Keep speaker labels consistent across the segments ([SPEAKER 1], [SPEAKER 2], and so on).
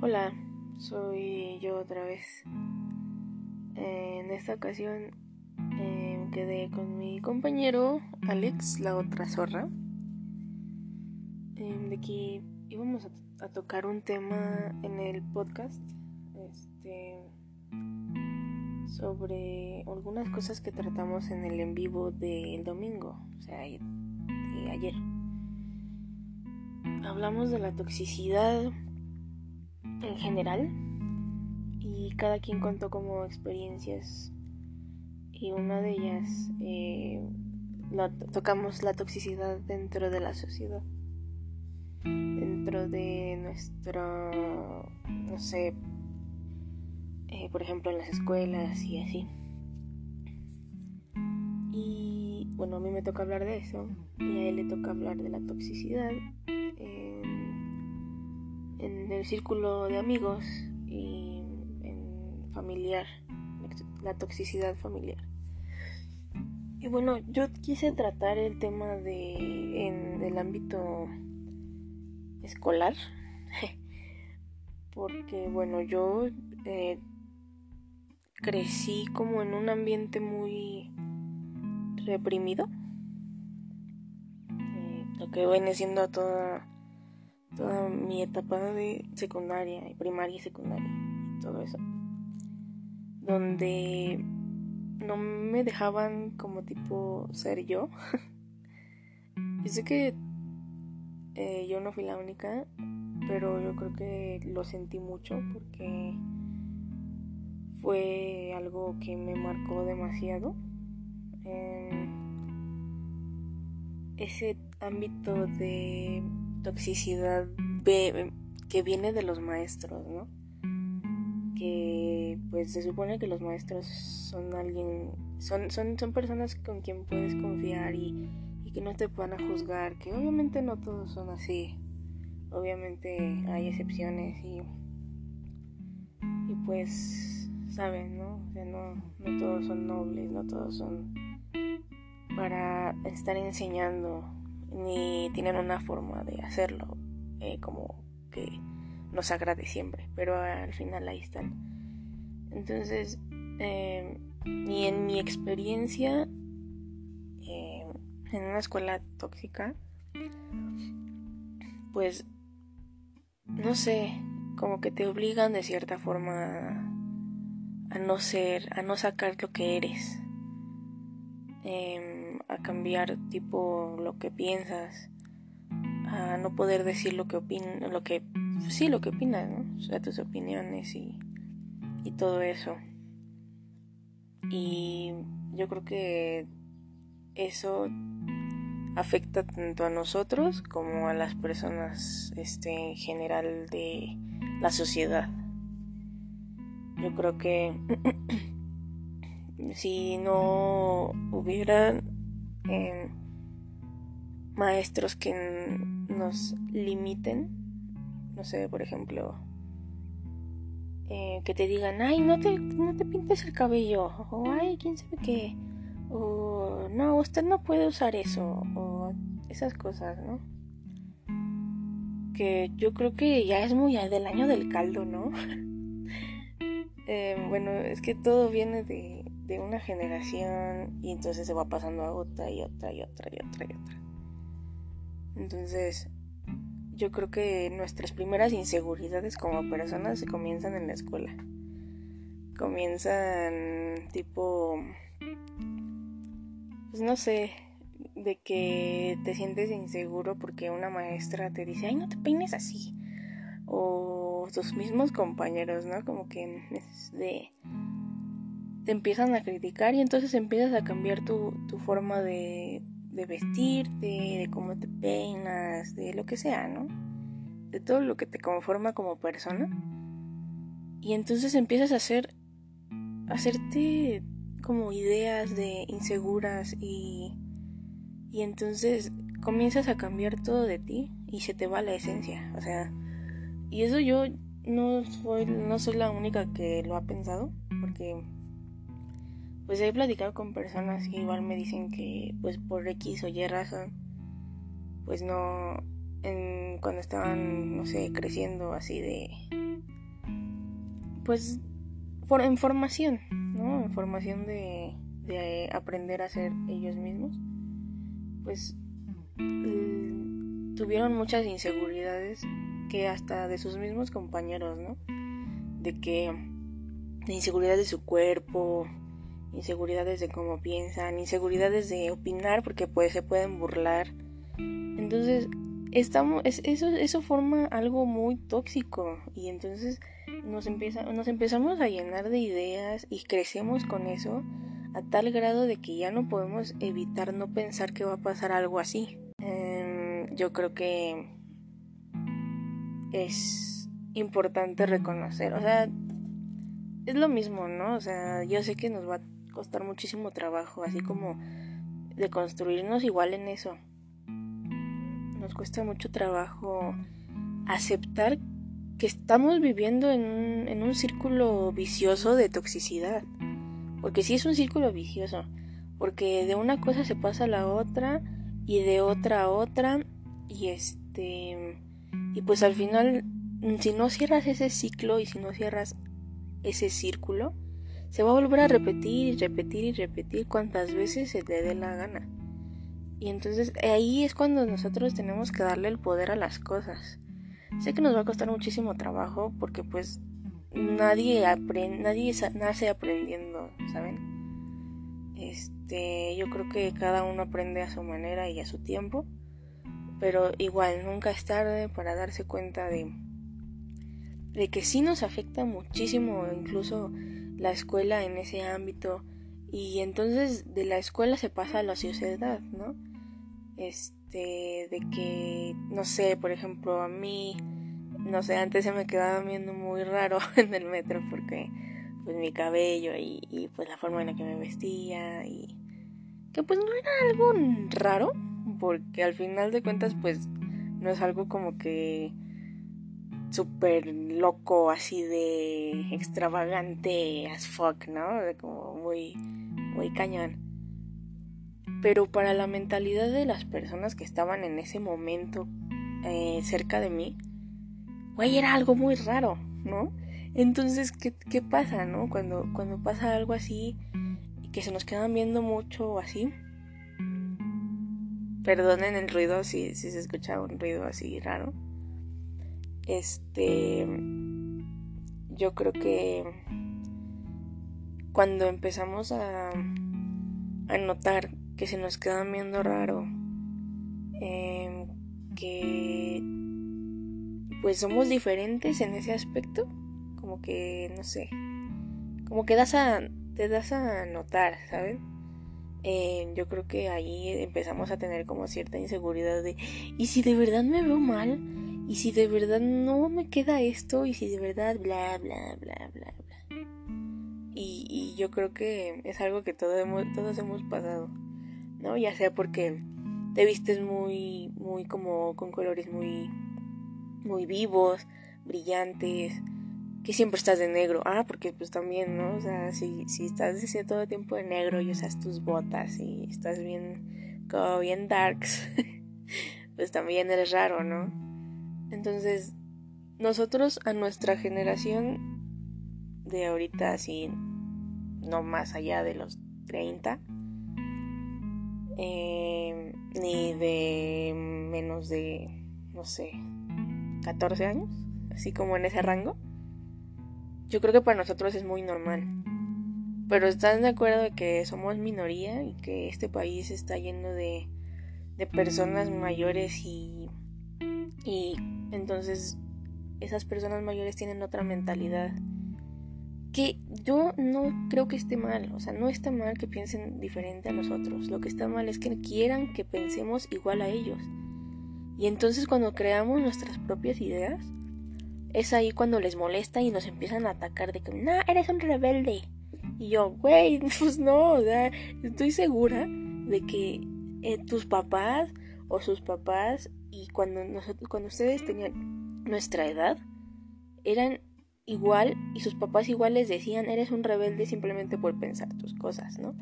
[SPEAKER 1] Hola, soy yo otra vez. En esta ocasión eh, quedé con mi compañero Alex, la otra zorra. Eh, de aquí íbamos a, a, tocar un tema en el podcast este, sobre algunas cosas que tratamos en el en vivo del domingo, o sea, de ayer. Hablamos de la toxicidad en general. Y cada quien contó como experiencias. Y una de ellas eh, la, tocamos la toxicidad dentro de la sociedad. Dentro de nuestro no sé eh, por ejemplo en las escuelas y así. Y bueno a mí me toca hablar de eso. Y a él le toca hablar de la toxicidad en el círculo de amigos y en familiar, la toxicidad familiar. Y bueno, yo quise tratar el tema de en el ámbito escolar, porque bueno, yo eh, crecí como en un ambiente muy reprimido, eh, lo que viene siendo toda toda mi etapa de secundaria y primaria y secundaria y todo eso. Donde no me dejaban como tipo ser yo. Yo sé que eh, yo no fui la única pero yo creo que lo sentí mucho porque fue algo que me marcó demasiado ese ámbito de toxicidad que viene de los maestros, ¿no? Que pues se supone que los maestros son alguien, son, son, son personas con quien puedes confiar y, que no te van a juzgar, que obviamente no todos son así, obviamente hay excepciones y, y pues saben, ¿no? O sea, no, no todos son nobles, no todos son para estar enseñando ni tienen una forma de hacerlo eh, como que nos agrade siempre, pero al final ahí están. Entonces, eh, y en mi experiencia eh, en una escuela tóxica, pues, no sé, como que te obligan de cierta forma a no ser, a no sacar lo que eres. Eh, a cambiar tipo lo que piensas, a no poder decir lo que opinas, lo que sí lo que opinas, ¿no? O sea, tus opiniones y, y todo eso. Y yo creo que eso afecta tanto a nosotros como a las personas este en general de la sociedad. Yo creo que si no hubiera maestros que nos limiten, no sé, por ejemplo, eh, que te digan, ay, no te, no te pintes el cabello, o ay, quién sabe qué, o no, usted no puede usar eso, o esas cosas, ¿no? Que yo creo que ya es muy del año del caldo, ¿no? Eh, bueno, es que todo viene de, de una generación y entonces se va pasando a otra y otra y otra y otra y otra. Entonces, yo creo que nuestras primeras inseguridades como personas se comienzan en la escuela. Comienzan tipo, pues no sé, de que te sientes inseguro porque una maestra te dice, ay, no te peines así. O tus mismos compañeros, ¿no? Como que de te empiezan a criticar y entonces empiezas a cambiar tu, forma de, de vestirte, de cómo te peinas, de lo que sea, ¿no? De todo lo que te conforma como persona. Y entonces empiezas a hacer, a hacerte como ideas de inseguras y, y entonces comienzas a cambiar todo de ti y se te va la esencia, o sea, y eso yo no soy, no soy la única que lo ha pensado, porque pues he platicado con personas que igual me dicen que pues por X o Y razón pues no en, cuando estaban, no sé, creciendo así de... Pues en formación, ¿no? En formación de, de aprender a ser ellos mismos. Pues tuvieron muchas inseguridades que hasta de sus mismos compañeros, ¿no? De que de inseguridades de su cuerpo, inseguridades de cómo piensan, inseguridades de opinar porque pues se pueden burlar. Entonces, estamos eso eso forma algo muy tóxico y entonces nos empieza nos empezamos a llenar de ideas y crecemos con eso a tal grado de que ya no podemos evitar no pensar que va a pasar algo así. Em, yo creo que es importante reconocer, o sea, es lo mismo, ¿no? O sea, yo sé que nos va a costar muchísimo trabajo, así como de construirnos igual en eso. Nos cuesta mucho trabajo aceptar que estamos viviendo en un, en un círculo vicioso de toxicidad. Porque sí es un círculo vicioso. Porque de una cosa se pasa a la otra y de otra a otra. Y este. Y pues al final, si no cierras ese ciclo y si no cierras ese círculo, se va a volver a repetir y repetir y repetir cuantas veces se te dé la gana. Y entonces ahí es cuando nosotros tenemos que darle el poder a las cosas. Sé que nos va a costar muchísimo trabajo porque pues nadie aprende, nadie nace aprendiendo, ¿saben? Este, yo creo que cada uno aprende a su manera y a su tiempo, pero igual nunca es tarde para darse cuenta de de que sí nos afecta muchísimo incluso la escuela en ese ámbito y entonces de la escuela se pasa a la sociedad, ¿no? Este, de que, no sé, por ejemplo, a mí no sé, antes se me quedaba viendo muy raro en el metro porque pues mi cabello y, y, pues la forma en la que me vestía y que pues no era algo raro porque al final de cuentas pues no es algo como que súper loco así de extravagante as fuck, ¿no? Como muy muy cañón. Pero para la mentalidad de las personas que estaban en ese momento eh, cerca de mí, güey, era algo muy raro, ¿no? Entonces, ¿qué, qué pasa, no? Cuando, cuando pasa algo así, que se nos quedan viendo mucho o así. Perdonen el ruido si, si se escucha un ruido así raro. Este. Yo creo que cuando empezamos a, a notar que se nos quedan viendo raro, eh, que pues somos diferentes en ese aspecto. Como que, no sé, como que das a, te das a notar, ¿saben? Eh, yo creo que ahí empezamos a tener como cierta inseguridad de, ¿y si de verdad me veo mal? ¿Y si de verdad no me queda esto? ¿Y si de verdad bla, bla, bla, bla, bla? Y, y yo creo que es algo que todos hemos, todos hemos pasado, ¿no? Ya sea porque te vistes muy, muy como con colores muy muy vivos, brillantes, que siempre estás de negro. Ah, porque pues también, ¿no? O sea, si, si estás todo el tiempo de negro y usas tus botas y estás bien, como bien darks, pues también eres raro, ¿no? Entonces, nosotros a nuestra generación de ahorita, así, no más allá de los 30, eh, ni de menos de, no sé, 14 años, así como en ese rango, yo creo que para nosotros es muy normal. Pero están de acuerdo de que somos minoría y que este país está lleno de, de personas mayores y entonces esas personas mayores tienen otra mentalidad que yo no creo que esté mal, o sea, no está mal que piensen diferente a nosotros, lo que está mal es que quieran que pensemos igual a ellos. Y entonces cuando creamos nuestras propias ideas, es ahí cuando les molesta y nos empiezan a atacar de que, no, eres un rebelde. Y yo, güey, pues no, o sea, estoy segura de que eh, tus papás o sus papás y cuando, nosotros, cuando ustedes tenían nuestra edad, eran igual y sus papás igual les decían, eres un rebelde simplemente por pensar tus cosas, ¿no?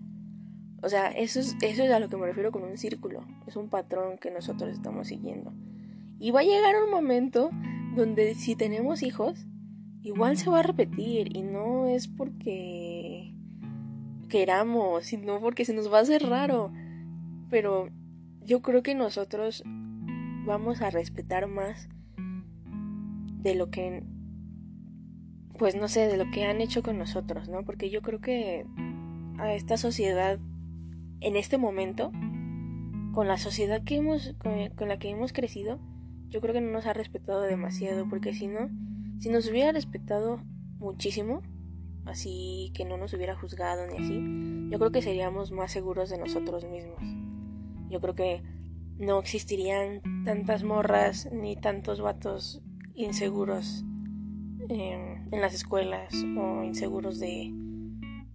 [SPEAKER 1] O sea, eso es, eso es a lo que me refiero con un círculo. Es un patrón que nosotros estamos siguiendo. Y va a llegar un momento donde si tenemos hijos, igual se va a repetir y no es porque queramos, sino porque se nos va a hacer raro. Pero yo creo que nosotros vamos a respetar más de lo que pues no sé, de lo que han hecho con nosotros, ¿no? Porque yo creo que a esta sociedad en este momento con la sociedad que hemos con, la que hemos crecido, yo creo que no nos ha respetado demasiado, porque si no, si nos hubiera respetado muchísimo, así que no nos hubiera juzgado ni así, yo creo que seríamos más seguros de nosotros mismos. Yo creo que no existirían tantas morras ni tantos vatos inseguros em, en las escuelas o inseguros de,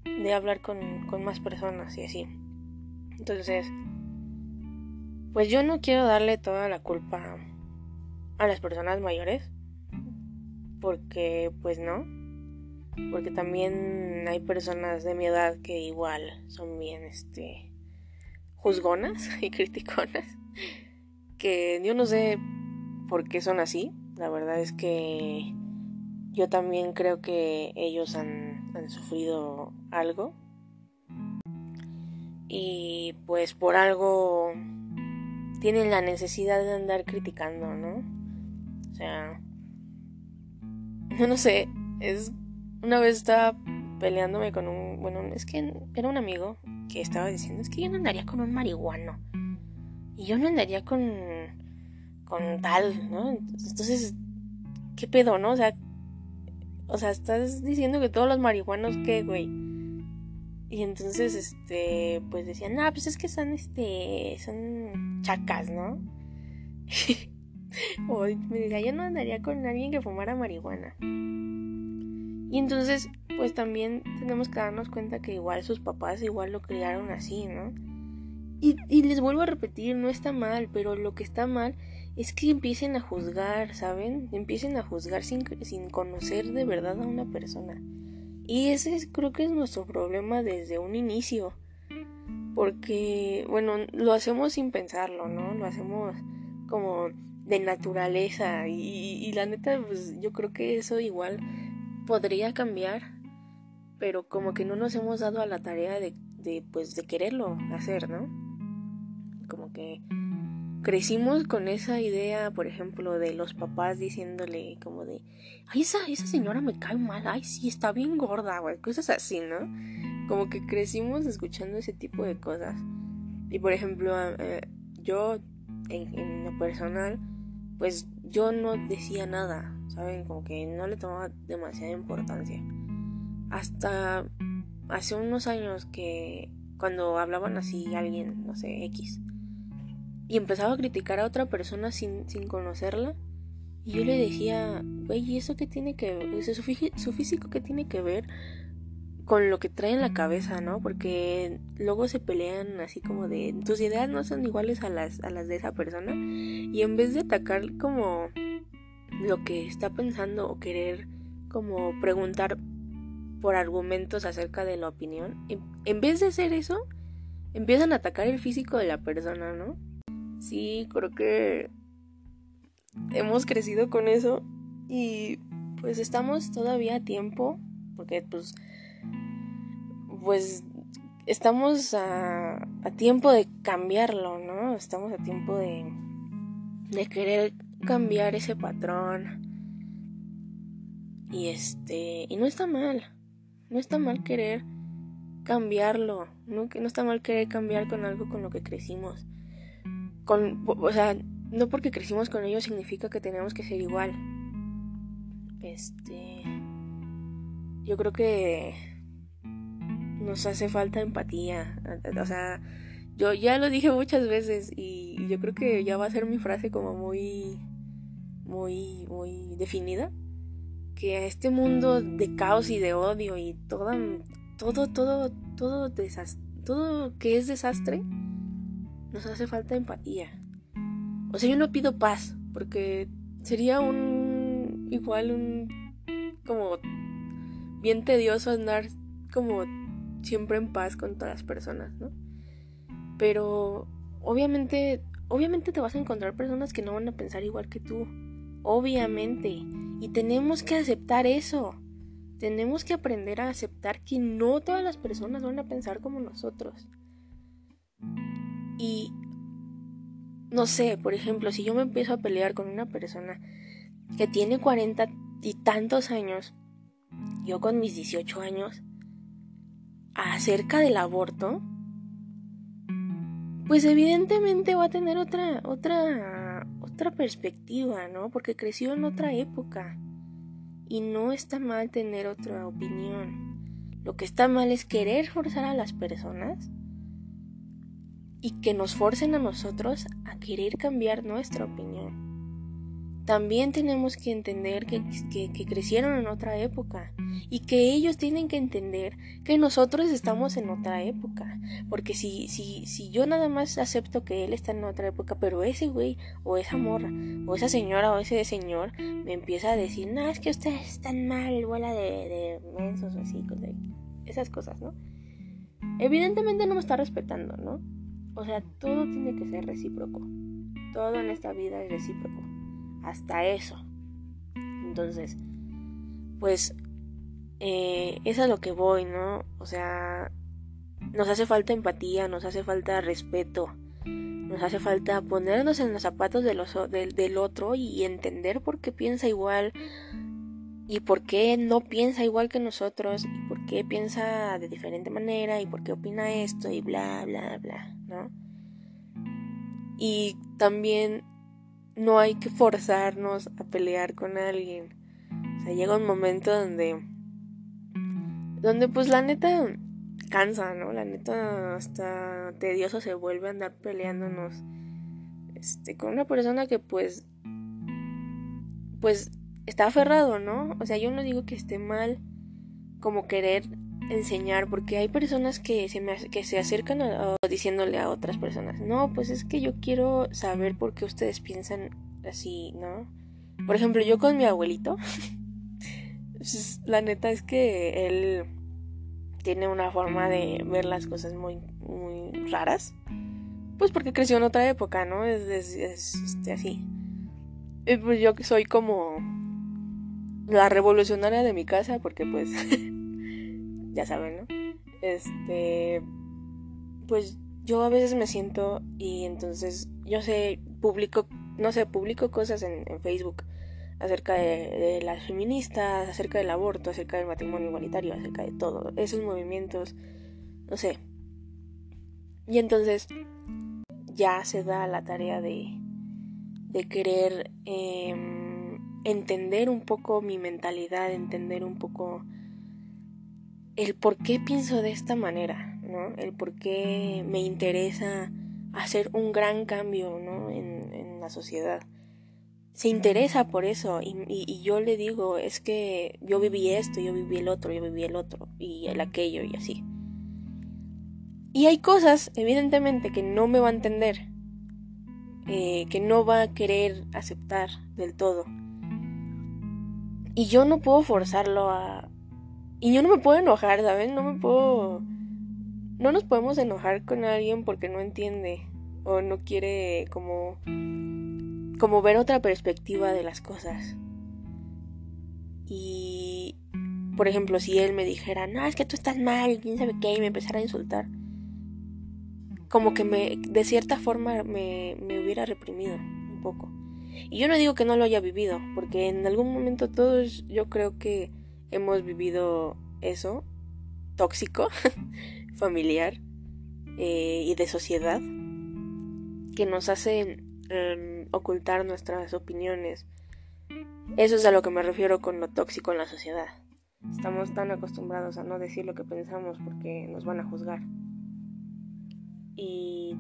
[SPEAKER 1] de hablar con, con más personas y así. Entonces, pues yo no quiero darle toda la culpa a las personas mayores, porque pues no, porque también hay personas de mi edad que igual son bien, este, juzgonas y criticonas, que yo no sé por qué son así, la verdad es que yo también creo que ellos han, sufrido algo y pues por algo tienen la necesidad de andar criticando, ¿no? O sea, no, no sé, es una vez estaba peleándome con un, bueno, es que era un amigo que estaba diciendo, es que yo no andaría con un marihuano. Y yo no andaría con con tal, ¿no? Entonces, ¿qué pedo, no? O sea, o sea, estás diciendo que todos los marihuanos qué, güey. Y entonces, este, pues decían, ah, pues es que son, este, son chacas, ¿no? o me decía, yo no andaría con alguien que fumara marihuana. Y entonces, pues también tenemos que darnos cuenta que igual sus papás igual lo criaron así, ¿no? Y, y les vuelvo a repetir, no está mal, pero lo que está mal es que empiecen a juzgar, ¿saben? Empiecen a juzgar sin, sin conocer de verdad a una persona. Y ese creo que es nuestro problema desde un inicio. Porque, bueno, lo hacemos sin pensarlo, ¿no? Lo hacemos como de naturaleza. Y, la neta, pues yo creo que eso igual podría cambiar. Pero como que no nos hemos dado a la tarea de, de pues, de quererlo hacer, ¿no? Como que crecimos con esa idea, por ejemplo, de los papás diciéndole como de, ay, esa, esa señora me cae mal, ay, sí, está bien gorda, güey, cosas así, ¿no? Como que crecimos escuchando ese tipo de cosas. Y por ejemplo, eh, yo, en, en, lo personal, pues yo no decía nada, ¿saben? Como que no le tomaba demasiada importancia. Hasta hace unos años que cuando hablaban así alguien, no sé, X, y empezaba a criticar a otra persona sin, sin conocerla. Y yo le decía, güey, ¿y eso qué tiene que ver? Su, físico qué tiene que ver con lo que trae en la cabeza, ¿no? Porque luego se pelean así como de tus ideas no son iguales a las, a las de esa persona. Y en vez de atacar como lo que está pensando o querer como preguntar por argumentos acerca de la opinión, en, en vez de hacer eso, empiezan a atacar el físico de la persona, ¿no? Sí, creo que hemos crecido con eso y pues estamos todavía a tiempo, porque pues, pues estamos a, tiempo de cambiarlo, ¿no? Estamos a tiempo de, de querer cambiar ese patrón. Y este, y no está mal, no está mal querer cambiarlo, no, no está mal querer cambiar con algo con lo que crecimos o sea, no porque crecimos con ellos significa que tenemos que ser igual. Este, yo creo que nos hace falta empatía, o sea, yo ya lo dije muchas veces y yo creo que ya va a ser mi frase como muy muy muy definida que a este mundo de caos y de odio y todo todo todo todo todo que es desastre nos hace falta empatía. O sea, yo no pido paz, porque sería un igual un como bien tedioso andar como siempre en paz con todas las personas, ¿no? Pero obviamente obviamente te vas a encontrar personas que no van a pensar igual que tú. Obviamente. Y tenemos que aceptar eso. Tenemos que aprender a aceptar que no todas las personas van a pensar como nosotros. Y no sé, por ejemplo, si yo me empiezo a pelear con una persona que tiene cuarenta y tantos años, yo con mis 18 años, acerca del aborto, pues evidentemente va a tener otra, otra, otra perspectiva, ¿no? Porque creció en otra época. Y no está mal tener otra opinión. Lo que está mal es querer forzar a las personas y que nos forcen a nosotros a querer cambiar nuestra opinión. También tenemos que entender que, crecieron en otra época y que ellos tienen que entender que nosotros estamos en otra época. Porque si, si, si yo nada más acepto que él está en otra época, pero ese güey o esa morra o esa señora o ese señor me empieza a decir, no, es que ustedes están mal, bola de, de mensos o así, esas cosas, ¿no? Evidentemente no me está respetando, ¿no? O sea, todo tiene que ser recíproco. Todo en esta vida es recíproco. Hasta eso. Entonces, pues, eh, es a lo que voy, ¿no? O sea, nos hace falta empatía, nos hace falta respeto, nos hace falta ponernos en los zapatos del, otro y entender por qué piensa igual y por qué no piensa igual que nosotros por qué piensa de diferente manera y por qué opina esto y bla, bla, bla, ¿no? Y también no hay que forzarnos a pelear con alguien. O sea, llega un momento donde donde pues la neta cansa, ¿no? La neta hasta tedioso se vuelve a andar peleándonos este con una persona que pues pues está aferrado, ¿no? O sea, yo no digo que esté mal como querer enseñar, porque hay personas que se, me, que se acercan diciéndole a otras personas, no, pues es que yo quiero saber por qué ustedes piensan así, ¿no? Por ejemplo, yo con mi abuelito, pues, la neta es que él tiene una forma de ver las cosas muy, muy raras, pues porque creció en otra época, ¿no? Es, es, este, así. Y pues yo que soy como la revolucionaria de mi casa, porque pues, ya saben, ¿no? Este, pues yo a veces me siento y entonces yo sé, publico, no sé, publico cosas en, Facebook acerca de, las feministas, acerca del aborto, acerca del matrimonio igualitario, acerca de todo, esos movimientos, no sé. Y entonces ya se da la tarea de, de querer... Eh, entender un poco mi mentalidad, entender un poco el por qué pienso de esta manera, ¿no? El por qué me interesa hacer un gran cambio, ¿no? En, la sociedad. Se interesa por eso y, y, yo le digo, es que yo viví esto, yo viví el otro, yo viví el otro y el aquello y así. Y hay cosas, evidentemente, que no me va a entender, eh, que no va a querer aceptar del todo. Y yo no puedo forzarlo a... Y yo no me puedo enojar, ¿saben? No me puedo... No nos podemos enojar con alguien porque no entiende o no quiere como... como ver otra perspectiva de las cosas. Y... Por ejemplo, si él me dijera, no, es que tú estás mal, quién sabe qué, y me empezara a insultar. Como que me, de cierta forma me, me hubiera reprimido un poco. Y yo no digo que no lo haya vivido, porque en algún momento todos yo creo que hemos vivido eso, tóxico, familiar eh, y de sociedad, que nos hace em, ocultar nuestras opiniones. Eso es a lo que me refiero con lo tóxico en la sociedad. Estamos tan acostumbrados a no decir lo que pensamos porque nos van a juzgar. Y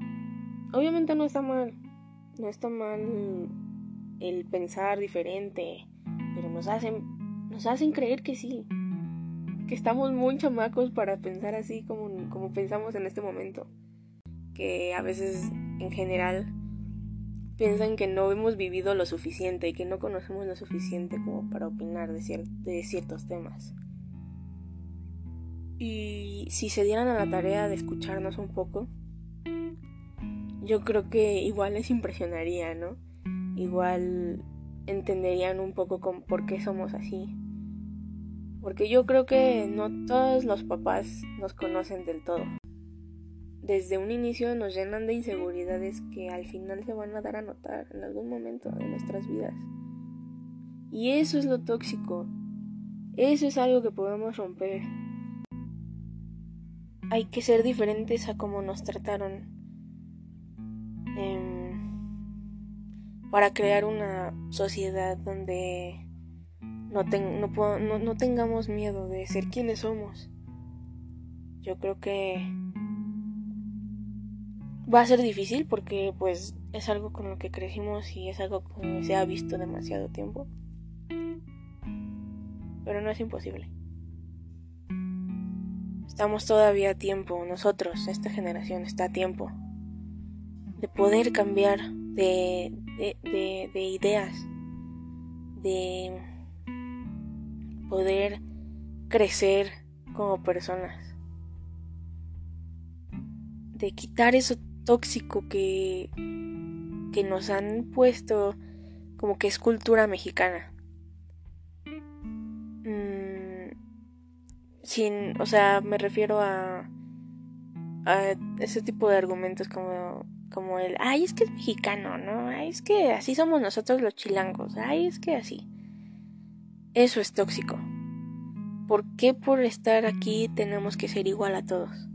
[SPEAKER 1] obviamente no está mal. No está mal el pensar diferente, pero nos hacen, nos hacen creer que sí, que estamos muy chamacos para pensar así como, como pensamos en este momento, que a veces en general piensan que no hemos vivido lo suficiente y que no conocemos lo suficiente como para opinar de, de ciertos temas. Y si se dieran a la tarea de escucharnos un poco, yo creo que igual les impresionaría, ¿no? Igual entenderían un poco con por qué somos así. Porque yo creo que no todos los papás nos conocen del todo. Desde un inicio nos llenan de inseguridades que al final se van a dar a notar en algún momento de nuestras vidas. Y eso es lo tóxico. Eso es algo que podemos romper. Hay que ser diferentes a como nos trataron. Em, para crear una sociedad donde no, tengamos miedo de ser quienes somos. Yo creo que va a ser difícil porque pues es algo con lo que crecimos y es algo que se ha visto demasiado tiempo. Pero no es imposible. Estamos todavía a tiempo, nosotros, esta generación está a tiempo de poder cambiar de, de, de ideas, de poder crecer como personas, de quitar eso tóxico que, que nos han puesto como que es cultura mexicana. Mm, sin, o sea, me refiero a, a ese tipo de argumentos como, como el, ay, es que es mexicano, ¿no? Ay, es que así somos nosotros los chilangos, ay, es que así. Eso es tóxico. ¿Por qué por estar aquí tenemos que ser igual a todos?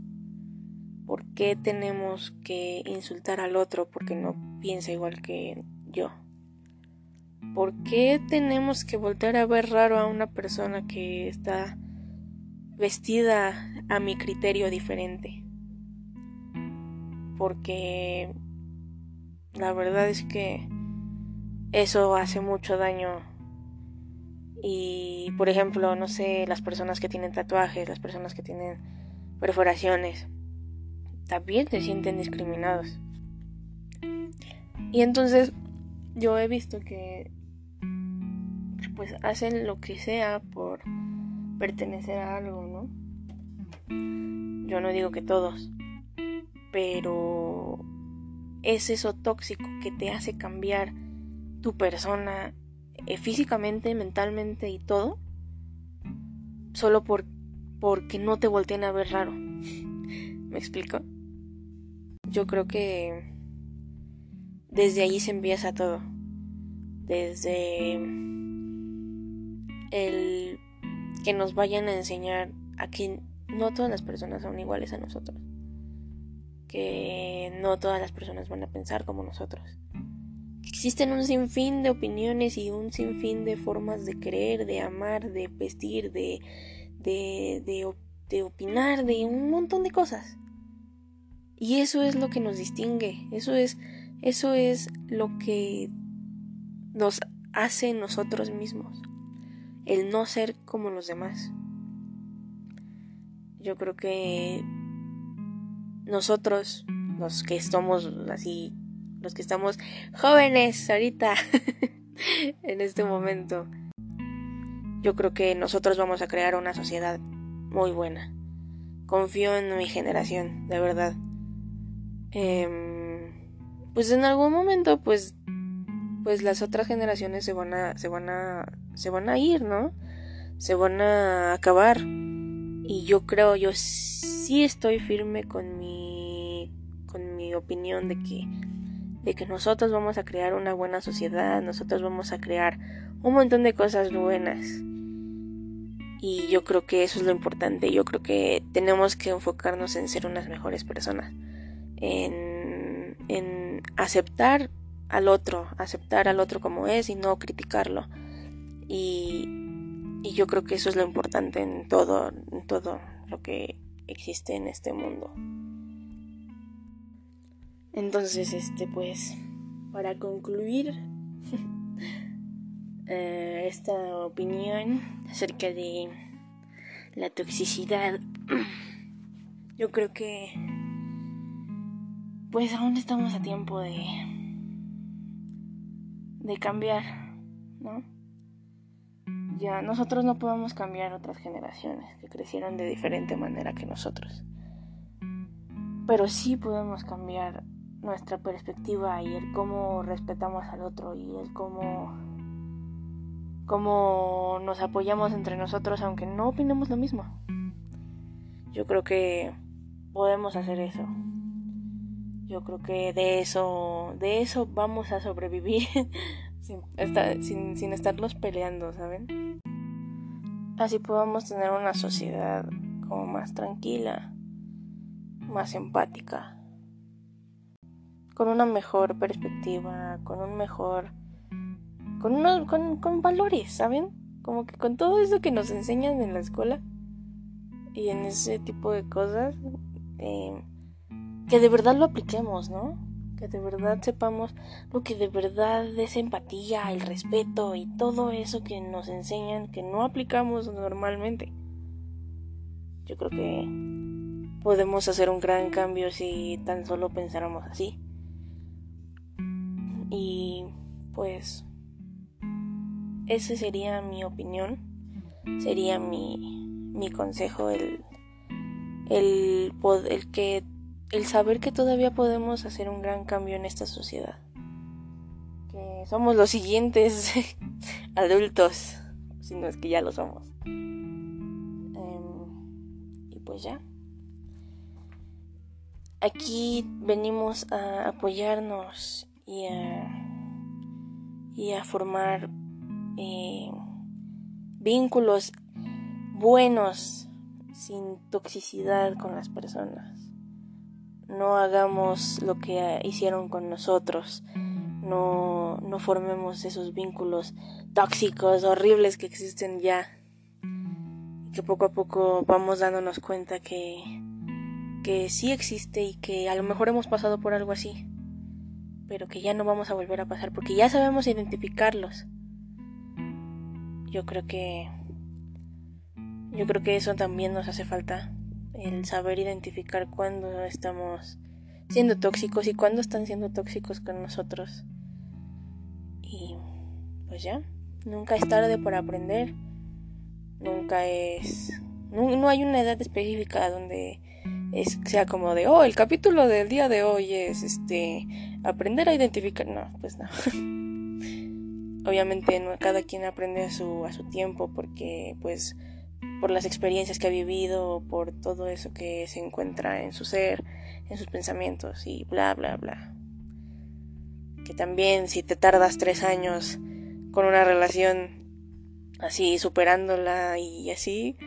[SPEAKER 1] ¿Por qué tenemos que insultar al otro porque no piensa igual que yo? ¿Por qué tenemos que volver a ver raro a una persona que está vestida a mi criterio diferente? Porque la verdad es que eso hace mucho daño. Y, por ejemplo, no sé, las personas que tienen tatuajes, las personas que tienen perforaciones, también se sienten discriminados. Y entonces yo he visto que pues hacen lo que sea por pertenecer a algo, ¿no? Yo no digo que todos, pero es eso tóxico que te hace cambiar tu persona eh, físicamente, mentalmente y todo, solo por porque no te volteen a ver raro. ¿Me explico? Yo creo que desde allí se empieza todo. Desde el que nos vayan a enseñar a que no todas las personas son iguales a nosotros. Que no todas las personas van a pensar como nosotros. Existen un sinfín de opiniones y un sinfín de formas de creer, de amar, de vestir, de, de, de, de opinar, de un montón de cosas. Y eso es lo que nos distingue, eso es, eso es lo que nos hace nosotros mismos, el no ser como los demás. Yo creo que nosotros, los que somos así, los que estamos jóvenes ahorita, en este momento, yo creo que nosotros vamos a crear una sociedad muy buena. Confío en mi generación, de verdad. Em, pues en algún momento pues pues las otras generaciones se van a se van a se van a ir, ¿no? Se van a acabar. Y yo creo, yo sí estoy firme con mi con mi opinión de que de que nosotros vamos a crear una buena sociedad, nosotros vamos a crear un montón de cosas buenas. Y yo creo que eso es lo importante. Yo creo que tenemos que enfocarnos en ser unas mejores personas en, en aceptar al otro, aceptar al otro como es y no criticarlo. Y, y yo creo que eso es lo importante en todo, en todo lo que existe en este mundo. Entonces, este, pues, para concluir eh, esta opinión acerca de la toxicidad, yo creo que pues aún estamos a tiempo de de cambiar, ¿no? Ya nosotros no podemos cambiar otras generaciones que crecieron de diferente manera que nosotros. Pero sí podemos cambiar nuestra perspectiva y el cómo respetamos al otro y el cómo cómo nos apoyamos entre nosotros aunque no opinemos lo mismo. Yo creo que podemos hacer eso. Yo creo que de eso de eso vamos a sobrevivir sin, sin estarnos peleando, ¿saben? Así podamos tener una sociedad como más tranquila, más empática con una mejor perspectiva, con un mejor... con, unos, con, valores, ¿saben? Como que con todo eso que nos enseñan en la escuela y en ese tipo de cosas, eh, que de verdad lo apliquemos, ¿no? Que de verdad sepamos lo que de verdad es empatía, el respeto y todo eso que nos enseñan que no aplicamos normalmente. Yo creo que podemos hacer un gran cambio si tan solo pensáramos así. Y pues ese sería mi opinión, sería mi, mi consejo, el, el, el, que, el saber que todavía podemos hacer un gran cambio en esta sociedad. Que somos los siguientes adultos, si no es que ya lo somos. Em, y pues ya. Aquí venimos a apoyarnos y a, y a formar eh, vínculos buenos sin toxicidad con las personas. No hagamos lo que hicieron con nosotros. No, no formemos esos vínculos tóxicos, horribles que existen ya. Que poco a poco vamos dándonos cuenta que, que sí existe y que a lo mejor hemos pasado por algo así pero que ya no vamos a volver a pasar porque ya sabemos identificarlos. Yo creo que yo creo que eso también nos hace falta el saber identificar cuándo estamos siendo tóxicos y cuándo están siendo tóxicos con nosotros. Y pues ya, nunca es tarde para aprender. Nunca es no, no hay una edad específica donde es, sea como de, oh, el capítulo del día de hoy es este aprender a identificar. No, pues no. Obviamente no, cada quien aprende a su, a su tiempo porque pues por las experiencias que ha vivido, por todo eso que se encuentra en su ser, en sus pensamientos y bla bla bla. Que también si te tardas tres años con una relación así superándola y así,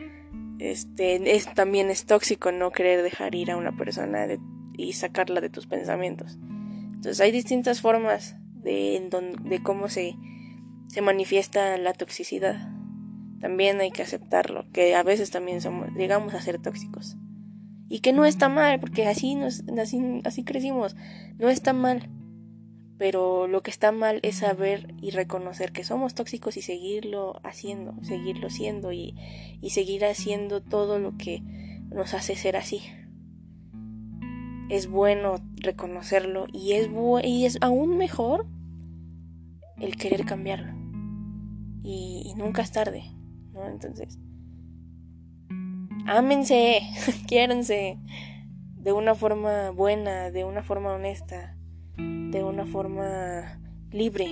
[SPEAKER 1] este, es, también es tóxico no querer dejar ir a una persona y sacarla de tus pensamientos. Entonces hay distintas formas de, de cómo se, se manifiesta la toxicidad. También hay que aceptarlo, que a veces también somos, llegamos a ser tóxicos. Y que no está mal, porque así, nos, así, así crecimos. No está mal pero lo que está mal es saber y reconocer que somos tóxicos y seguirlo haciendo, seguirlo siendo y, seguir haciendo todo lo que nos hace ser así. Es bueno reconocerlo y es, y es aún mejor el querer cambiarlo. Y, y nunca es tarde, Entonces, ámense, quiéranse de una forma buena, de una forma honesta de una forma libre.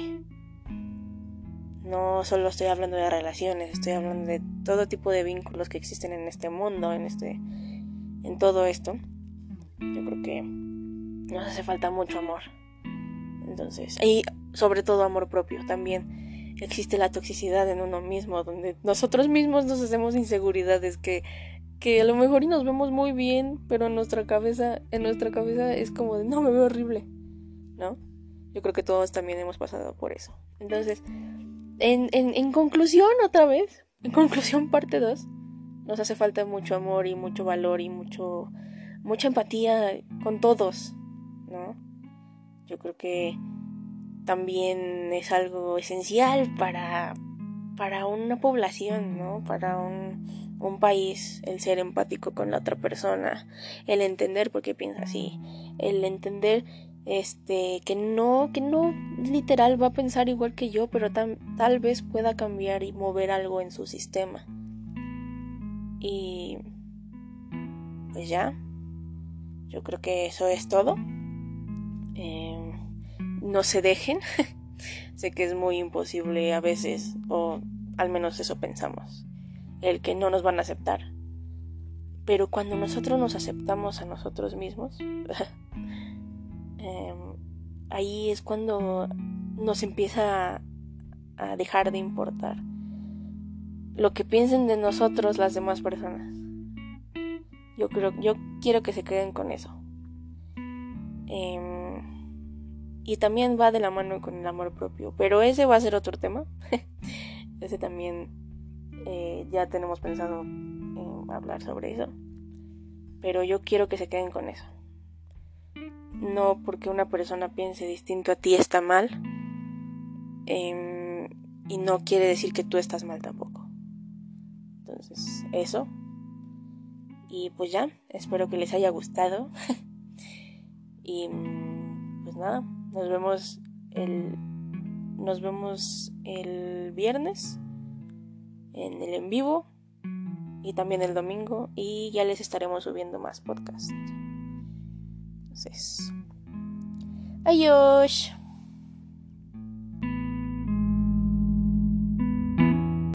[SPEAKER 1] No solo estoy hablando de relaciones, estoy hablando de todo tipo de vínculos que existen en este mundo, en este en todo esto. Yo creo que nos hace falta mucho amor. Entonces, y sobre todo amor propio también. Existe la toxicidad en uno mismo, donde nosotros mismos nos hacemos inseguridades que que a lo mejor y nos vemos muy bien, pero en nuestra cabeza, en nuestra cabeza es como de no me veo horrible. ¿no? Yo creo que todos también hemos pasado por eso. Entonces, en, en, conclusión, otra vez, en conclusión, parte 2, nos hace falta mucho amor y mucho valor y mucho, mucha empatía con todos, ¿no? Yo creo que también es algo esencial para, para una población, ¿no? Para un, país, el ser empático con la otra persona, el entender por qué piensa así, el entender este que no que no literal va a pensar igual que yo pero tal vez pueda cambiar y mover algo en su sistema y pues ya yo creo que eso es todo em, no se dejen. sé que es muy imposible a veces, o al menos eso pensamos, el que no nos van a aceptar. Pero cuando nosotros nos aceptamos a nosotros mismos, em, ahí es cuando nos empieza a dejar de importar lo que piensen de nosotros las demás personas. Yo creo, yo quiero que se queden con eso. Em, y también va de la mano con el amor propio. Pero ese va a ser otro tema. ese también eh, ya tenemos pensado en hablar sobre eso. Pero yo quiero que se queden con eso. No porque una persona piense distinto a ti está mal. Em, y no quiere decir que tú estás mal tampoco. Entonces, eso. Y pues ya, espero que les haya gustado. y pues nada, nos vemos el nos vemos el viernes en el en vivo y también el domingo y ya les estaremos subiendo más podcasts. Entonces, adiós.